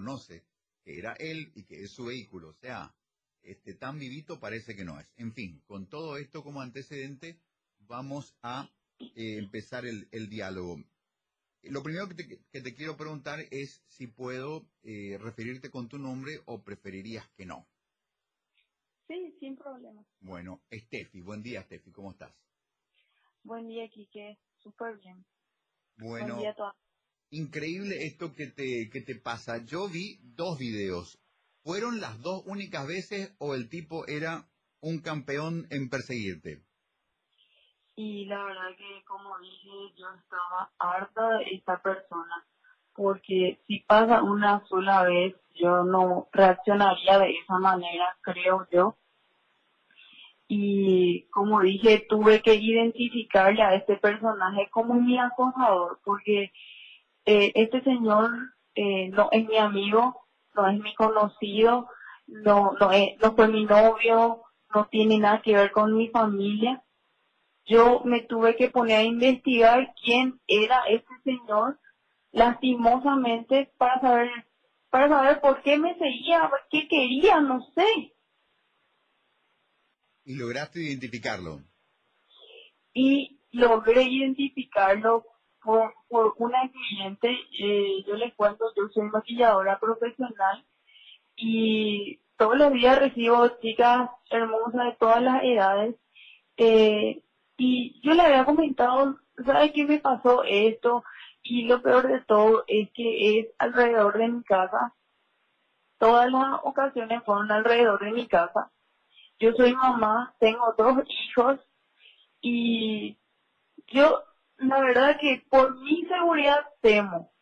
reconoce que era él y que es su vehículo. O sea, este, tan vivito parece que no es. En fin, con todo esto como antecedente, vamos a eh, empezar el, diálogo. Lo primero que te, quiero preguntar es si puedo eh, referirte con tu nombre o preferirías que no. Sí, sin problema. Bueno, Steffi, buen día Steffi, ¿cómo estás? Buen día, Kike, súper bien. Bueno, increíble esto que te, que te pasa. Yo vi dos videos. ¿Fueron las dos únicas veces o el tipo era un campeón en perseguirte? Y la verdad que, como dije, yo estaba harta de esta persona. Porque si pasa una sola vez, yo no reaccionaría de esa manera, creo yo. Y como dije, tuve que identificarle a este personaje como mi acosador, porque eh, este señor eh, no es mi amigo, no es mi conocido, no, no, no fue mi novio, no tiene nada que ver con mi familia. Yo me tuve que poner a investigar quién era este señor, lastimosamente, para saber, para saber por qué me seguía, qué quería, no sé. ¿Y lograste identificarlo? Y logré identificarlo por, por una cliente, eh, yo les cuento, yo soy maquilladora profesional y todos los días recibo chicas hermosas de todas las edades eh, y yo le había comentado, ¿sabes qué me pasó esto? Y lo peor de todo es que es alrededor de mi casa. Todas las ocasiones fueron alrededor de mi casa. Yo soy mamá, tengo dos hijos y yo la verdad que por mi seguridad temo,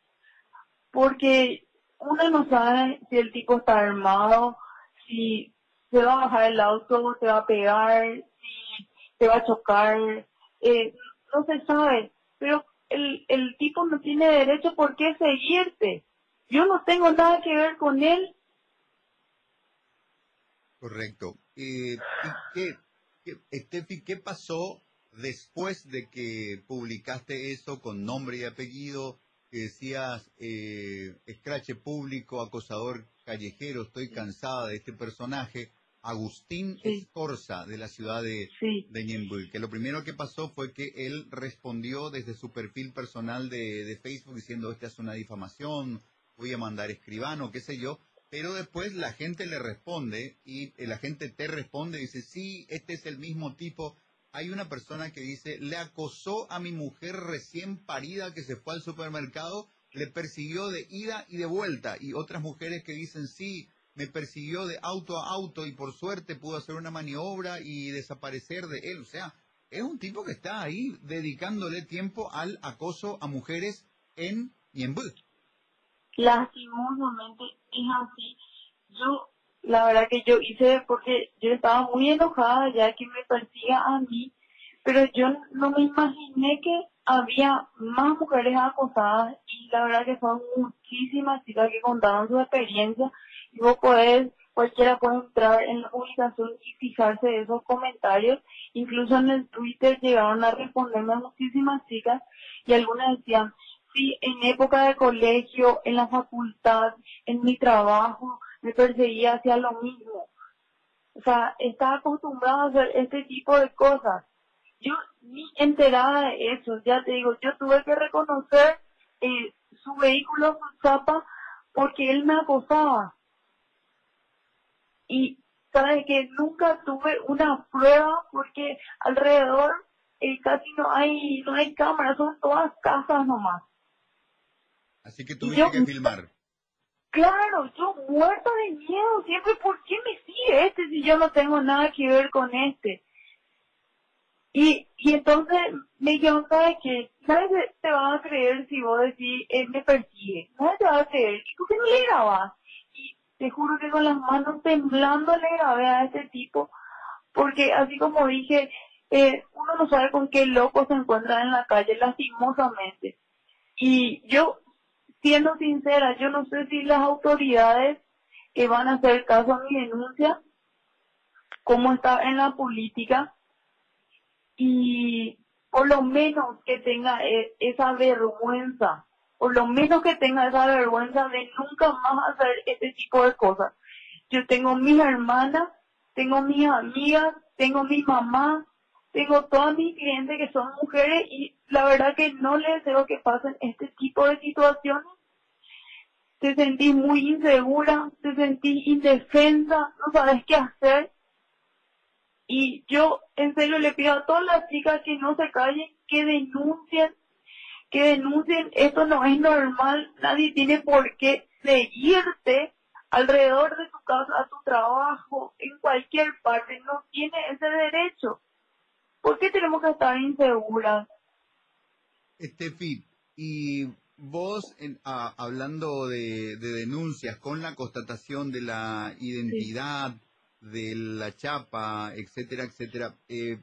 porque uno no sabe si el tipo está armado, si se va a bajar el auto, te va a pegar, si te va a chocar, eh, no se sabe, pero el, el tipo no tiene derecho por qué seguirte. Yo no tengo nada que ver con él. Correcto. Eh, ¿qué, qué, qué pasó después de que publicaste eso con nombre y apellido, que decías, eh, escrache público, acosador callejero, estoy cansada de este personaje, Agustín Escorza, de la ciudad de, de que lo primero que pasó fue que él respondió desde su perfil personal de, de Facebook diciendo, esta es una difamación, voy a mandar escribano, qué sé yo, pero después la gente le responde y la gente te responde y dice, sí, este es el mismo tipo hay una persona que dice, le acosó a mi mujer recién parida que se fue al supermercado, le persiguió de ida y de vuelta. Y otras mujeres que dicen, sí, me persiguió de auto a auto y por suerte pudo hacer una maniobra y desaparecer de él. O sea, es un tipo que está ahí dedicándole tiempo al acoso a mujeres en Niembú. Lastimosamente es así. Yo la verdad que yo hice porque yo estaba muy enojada ya que me persiga a mí, pero yo no me imaginé que había más mujeres acosadas y la verdad que son muchísimas chicas que contaban su experiencia y vos podés, cualquiera puede entrar en la publicación y fijarse esos comentarios, incluso en el Twitter llegaron a responderme muchísimas chicas y algunas decían, sí, en época de colegio, en la facultad, en mi trabajo, me perseguía hacia lo mismo. O sea, estaba acostumbrado a hacer este tipo de cosas. Yo ni enterada de eso, ya te digo, yo tuve que reconocer eh, su vehículo, su zapa, porque él me acosaba. Y sabes que nunca tuve una prueba porque alrededor eh, casi no hay no hay cámaras, son todas casas nomás. Así que tuviste que filmar. Claro, yo muerto de miedo, siempre, ¿por qué me sigue este si yo no tengo nada que ver con este? Y, y entonces me dijeron, ¿sabes qué? Nadie te va a creer si vos decís, él me persigue. Nadie te va a creer. ¿Y qué no le grabas? Y te juro que con las manos temblando le grabé a este tipo, porque así como dije, eh, uno no sabe con qué loco se encuentra en la calle, lastimosamente. Y yo siendo sincera, yo no sé si las autoridades que van a hacer caso a mi denuncia, como está en la política, y por lo menos que tenga e, esa vergüenza por lo menos que tenga esa vergüenza de nunca más hacer este tipo de cosas. Yo tengo mis hermanas, tengo mis amigas, tengo mi mamá, tengo todas mis clientes que son mujeres y la verdad que no les deseo que pasen este tipo de situaciones. Te sentí muy insegura, te sentí indefensa, no sabes qué hacer. Y yo en serio le pido a todas las chicas que no se callen, que denuncien, que denuncien, esto no es normal, nadie tiene por qué seguirte alrededor de tu casa, a tu trabajo, en cualquier parte, no tiene ese derecho. ¿Por qué tenemos que estar inseguras? Estefi, y vos, hablando de, denuncias con la constatación de la identidad, de la chapa, etcétera, etcétera, eh,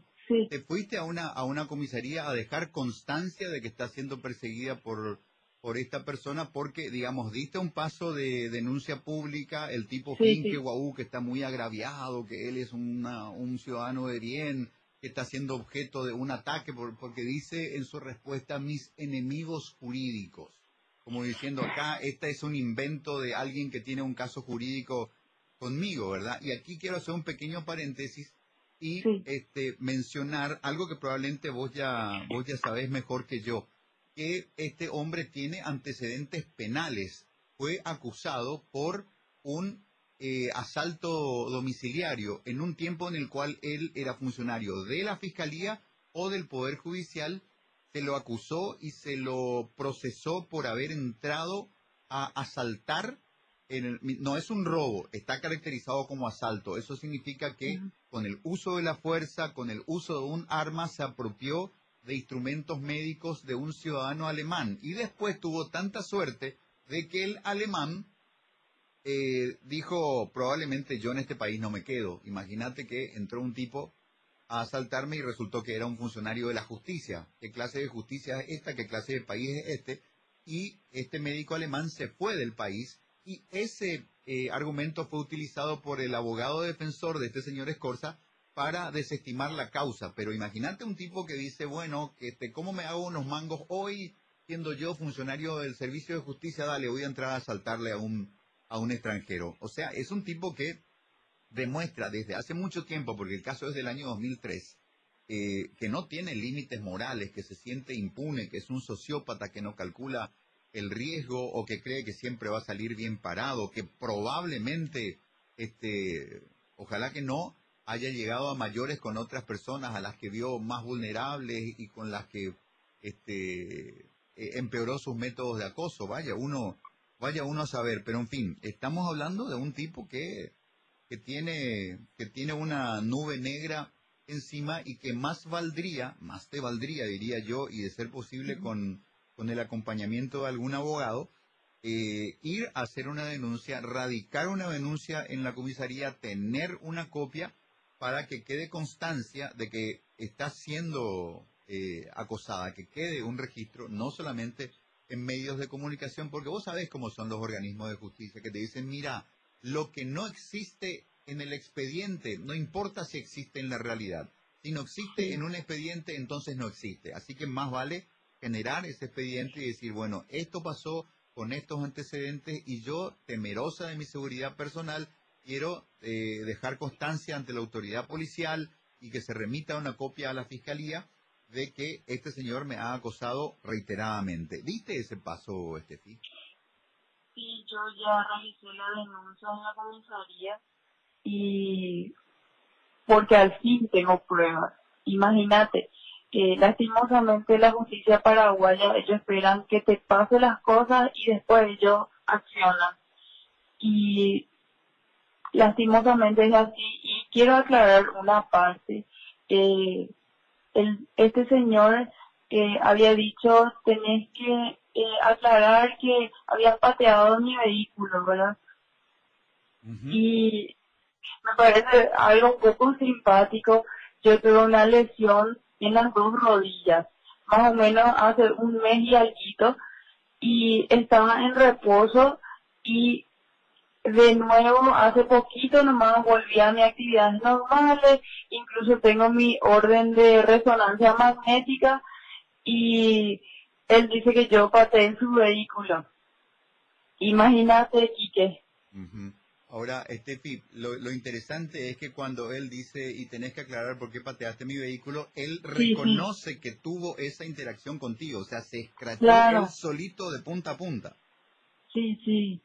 ¿te fuiste a una, a una comisaría a dejar constancia de que está siendo perseguida por, por esta persona porque, digamos, diste un paso de denuncia pública, el tipo finge Guau, que está muy agraviado, que él es un ciudadano de bien, que está siendo objeto de un ataque, porque dice en su respuesta mis enemigos jurídicos, como diciendo acá, este es un invento de alguien que tiene un caso jurídico conmigo, ¿verdad? Y aquí quiero hacer un pequeño paréntesis y este, mencionar algo que probablemente vos ya, vos ya sabés mejor que yo que este hombre tiene antecedentes penales. Fue acusado por un eh, asalto domiciliario en un tiempo en el cual él era funcionario de la Fiscalía o del Poder Judicial. Se lo acusó y se lo procesó por haber entrado a asaltar. En no es un robo, está caracterizado como asalto. Eso significa que con el uso de la fuerza, con el uso de un arma, se apropió de instrumentos médicos de un ciudadano alemán y después tuvo tanta suerte de que el alemán eh, dijo probablemente yo en este país no me quedo. Imagínate que entró un tipo a asaltarme y resultó que era un funcionario de la justicia. ¿Qué clase de justicia es esta? ¿Qué clase de país es este? Y este médico alemán se fue del país y ese eh, argumento fue utilizado por el abogado defensor de este señor Escorza para desestimar la causa. Pero imagínate un tipo que dice, bueno, este, ¿cómo me hago unos mangos hoy siendo yo funcionario del servicio de justicia? Dale, voy a entrar a asaltarle a un, a un extranjero. O sea, es un tipo que demuestra desde hace mucho tiempo, porque el caso es del año 2003, eh, que no tiene límites morales, que se siente impune, que es un sociópata que no calcula el riesgo o que cree que siempre va a salir bien parado, que probablemente, este, ojalá que no, haya llegado a mayores con otras personas a las que vio más vulnerables y con las que este, eh, empeoró sus métodos de acoso. Vaya uno, vaya uno a saber, pero en fin, estamos hablando de un tipo que, que tiene, que tiene una nube negra encima y que más valdría, más te valdría, diría yo, y de ser posible con, con el acompañamiento de algún abogado, eh, ir a hacer una denuncia, radicar una denuncia en la comisaría, tener una copia para que quede constancia de que está siendo eh, acosada, que quede un registro, no solamente en medios de comunicación, porque vos sabés cómo son los organismos de justicia, que te dicen, mira, lo que no existe en el expediente, no importa si existe en la realidad. Si no existe en un expediente, entonces no existe. Así que más vale generar ese expediente y decir, bueno, esto pasó con estos antecedentes y yo, temerosa de mi seguridad personal, quiero eh, dejar constancia ante la autoridad policial y que se remita una copia a la fiscalía de que este señor me ha acosado reiteradamente. ¿Viste ese paso, Estefi? Sí, yo ya realicé la denuncia en la comisaría y porque al fin tengo pruebas. Imagínate que lastimosamente la justicia paraguaya, ellos esperan que te pase las cosas y después ellos accionan. Y lastimosamente es así y quiero aclarar una parte. Eh, el, este señor que había dicho tenés que eh, aclarar que había pateado mi vehículo, ¿verdad? Y me parece algo un poco simpático. Yo tuve una lesión en las dos rodillas, más o menos hace un mes y algo, y estaba en reposo y de nuevo, hace poquito nomás volví a mis actividades normales, incluso tengo mi orden de resonancia magnética y él dice que yo pateé en su vehículo. Imagínate, Quique. Ahora, Estefi, lo, lo, interesante es que cuando él dice, y tenés que aclarar por qué pateaste mi vehículo, él reconoce que tuvo esa interacción contigo, o sea, se escrachó él solito de punta a punta. Sí, sí.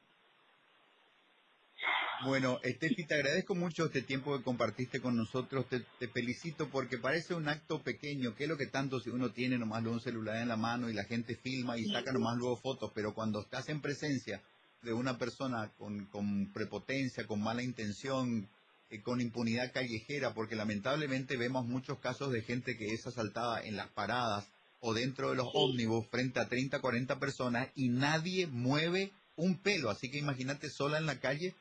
Bueno, Estefi, te agradezco mucho este tiempo que compartiste con nosotros. Te, felicito porque parece un acto pequeño, que es lo que tanto si uno tiene nomás un celular en la mano y la gente filma y saca nomás luego fotos, pero cuando estás en presencia de una persona con, con prepotencia, con mala intención, eh, con impunidad callejera, porque lamentablemente vemos muchos casos de gente que es asaltada en las paradas o dentro de los ómnibus frente a 30, 40 personas y nadie mueve un pelo. Así que imagínate sola en la calle,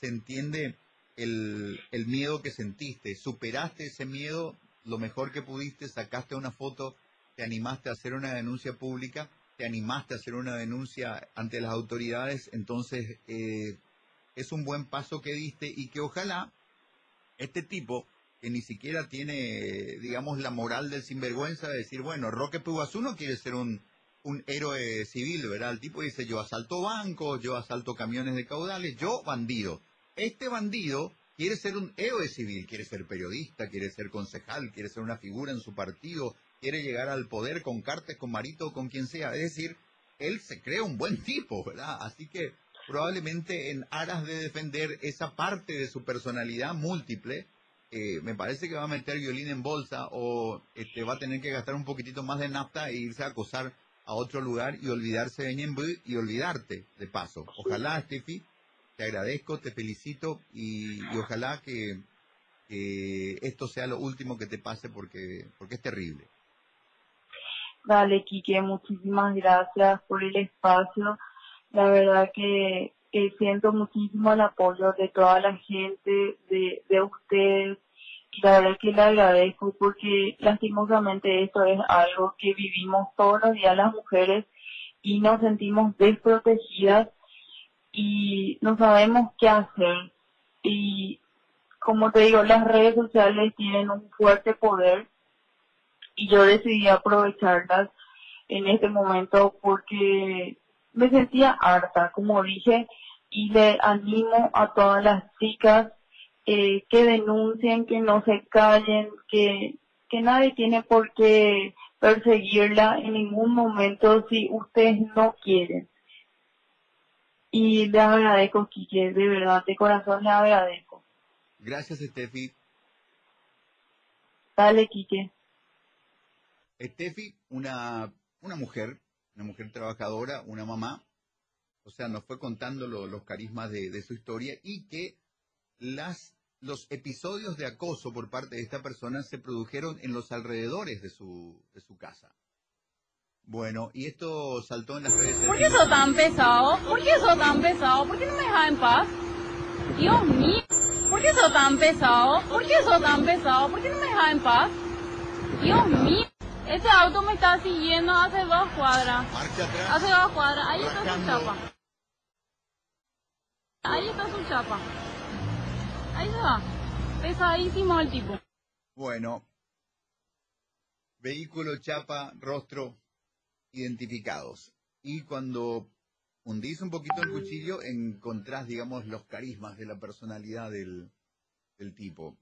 se entiende el, el miedo que sentiste. Superaste ese miedo lo mejor que pudiste, sacaste una foto, te animaste a hacer una denuncia pública te animaste a hacer una denuncia ante las autoridades, entonces eh, es un buen paso que diste y que ojalá este tipo, que ni siquiera tiene, digamos, la moral del sinvergüenza de decir, bueno, Roque no quiere ser un, un héroe civil, ¿verdad? El tipo dice, yo asalto bancos, yo asalto camiones de caudales, yo bandido. Este bandido quiere ser un héroe civil, quiere ser periodista, quiere ser concejal, quiere ser una figura en su partido, quiere llegar al poder con Cartes, con Marito, con quien sea. Es decir, él se cree un buen tipo, ¿verdad? Así que probablemente en aras de defender esa parte de su personalidad múltiple, eh, me parece que va a meter violín en bolsa o este, va a tener que gastar un poquitito más de nafta e irse a acosar a otro lugar y olvidarse de Ñembu y olvidarte de paso. Ojalá, Steffi, te agradezco, te felicito y, ojalá que, esto sea lo último que te pase porque, porque es terrible. Dale, Quique, muchísimas gracias por el espacio. La verdad que, siento muchísimo el apoyo de toda la gente, de, de ustedes. La verdad que le agradezco porque lastimosamente esto es algo que vivimos todos los días las mujeres y nos sentimos desprotegidas y no sabemos qué hacer. Y como te digo, las redes sociales tienen un fuerte poder y yo decidí aprovecharlas en este momento porque me sentía harta, como dije, y le animo a todas las chicas eh, que denuncien, que no se callen, que, que nadie tiene por qué perseguirla en ningún momento si ustedes no quieren. Y le agradezco, Kike, de verdad, de corazón le agradezco. Gracias, Steffi. Dale, Kike. Steffi, una, una mujer, una mujer trabajadora, una mamá, o sea, nos fue contando los carismas de, su historia y que las, los episodios de acoso por parte de esta persona se produjeron en los alrededores de su, de su casa. Bueno, y esto saltó en las redes ¿Por qué sos tan pesado? ¿Por qué sos tan pesado? ¿Por qué no me dejas en paz? Dios mío. ¿Por qué sos tan pesado? ¿Por qué sos tan pesado? ¿Por qué no me dejas en paz? Dios mío. Ese auto me está siguiendo hace dos cuadras. Marcha atrás. Hace dos cuadras. Ahí está su chapa. Ahí está su chapa. Ahí se va. Pesadísimo el tipo. Bueno. Vehículo, chapa, rostro identificados. Y cuando hundís un poquito el cuchillo, encontrás, digamos, los carismas de la personalidad del, tipo.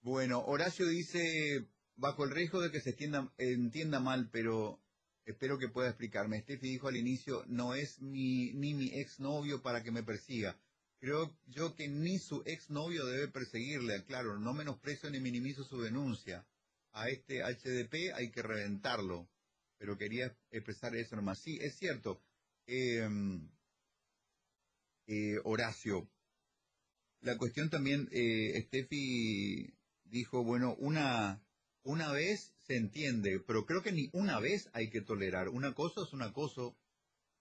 Bueno, Horacio dice, bajo el riesgo de que se entienda mal, pero espero que pueda explicarme. Steffi dijo al inicio, no es mi, ni mi exnovio para que me persiga. Creo yo que ni su exnovio debe perseguirle. Claro, no menosprecio ni minimizo su denuncia. A este HDP hay que reventarlo. Pero quería expresar eso nomás. Sí, es cierto. Em, eh, Horacio. La cuestión también, eh, Steffi dijo, bueno, una, una vez se entiende, pero creo que ni una vez hay que tolerar. Una cosa es un acoso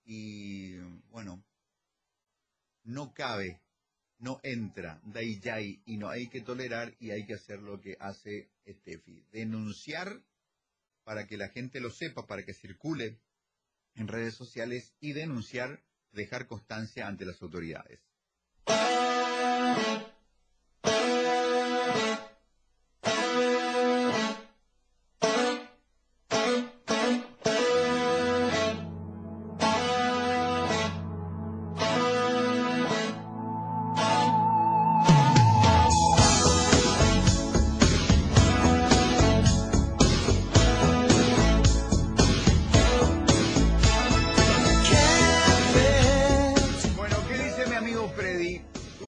y, bueno, no cabe, no entra, dai y no hay que tolerar y hay que hacer lo que hace Steffi. Denunciar para que la gente lo sepa, para que circule en redes sociales y denunciar, dejar constancia ante las autoridades.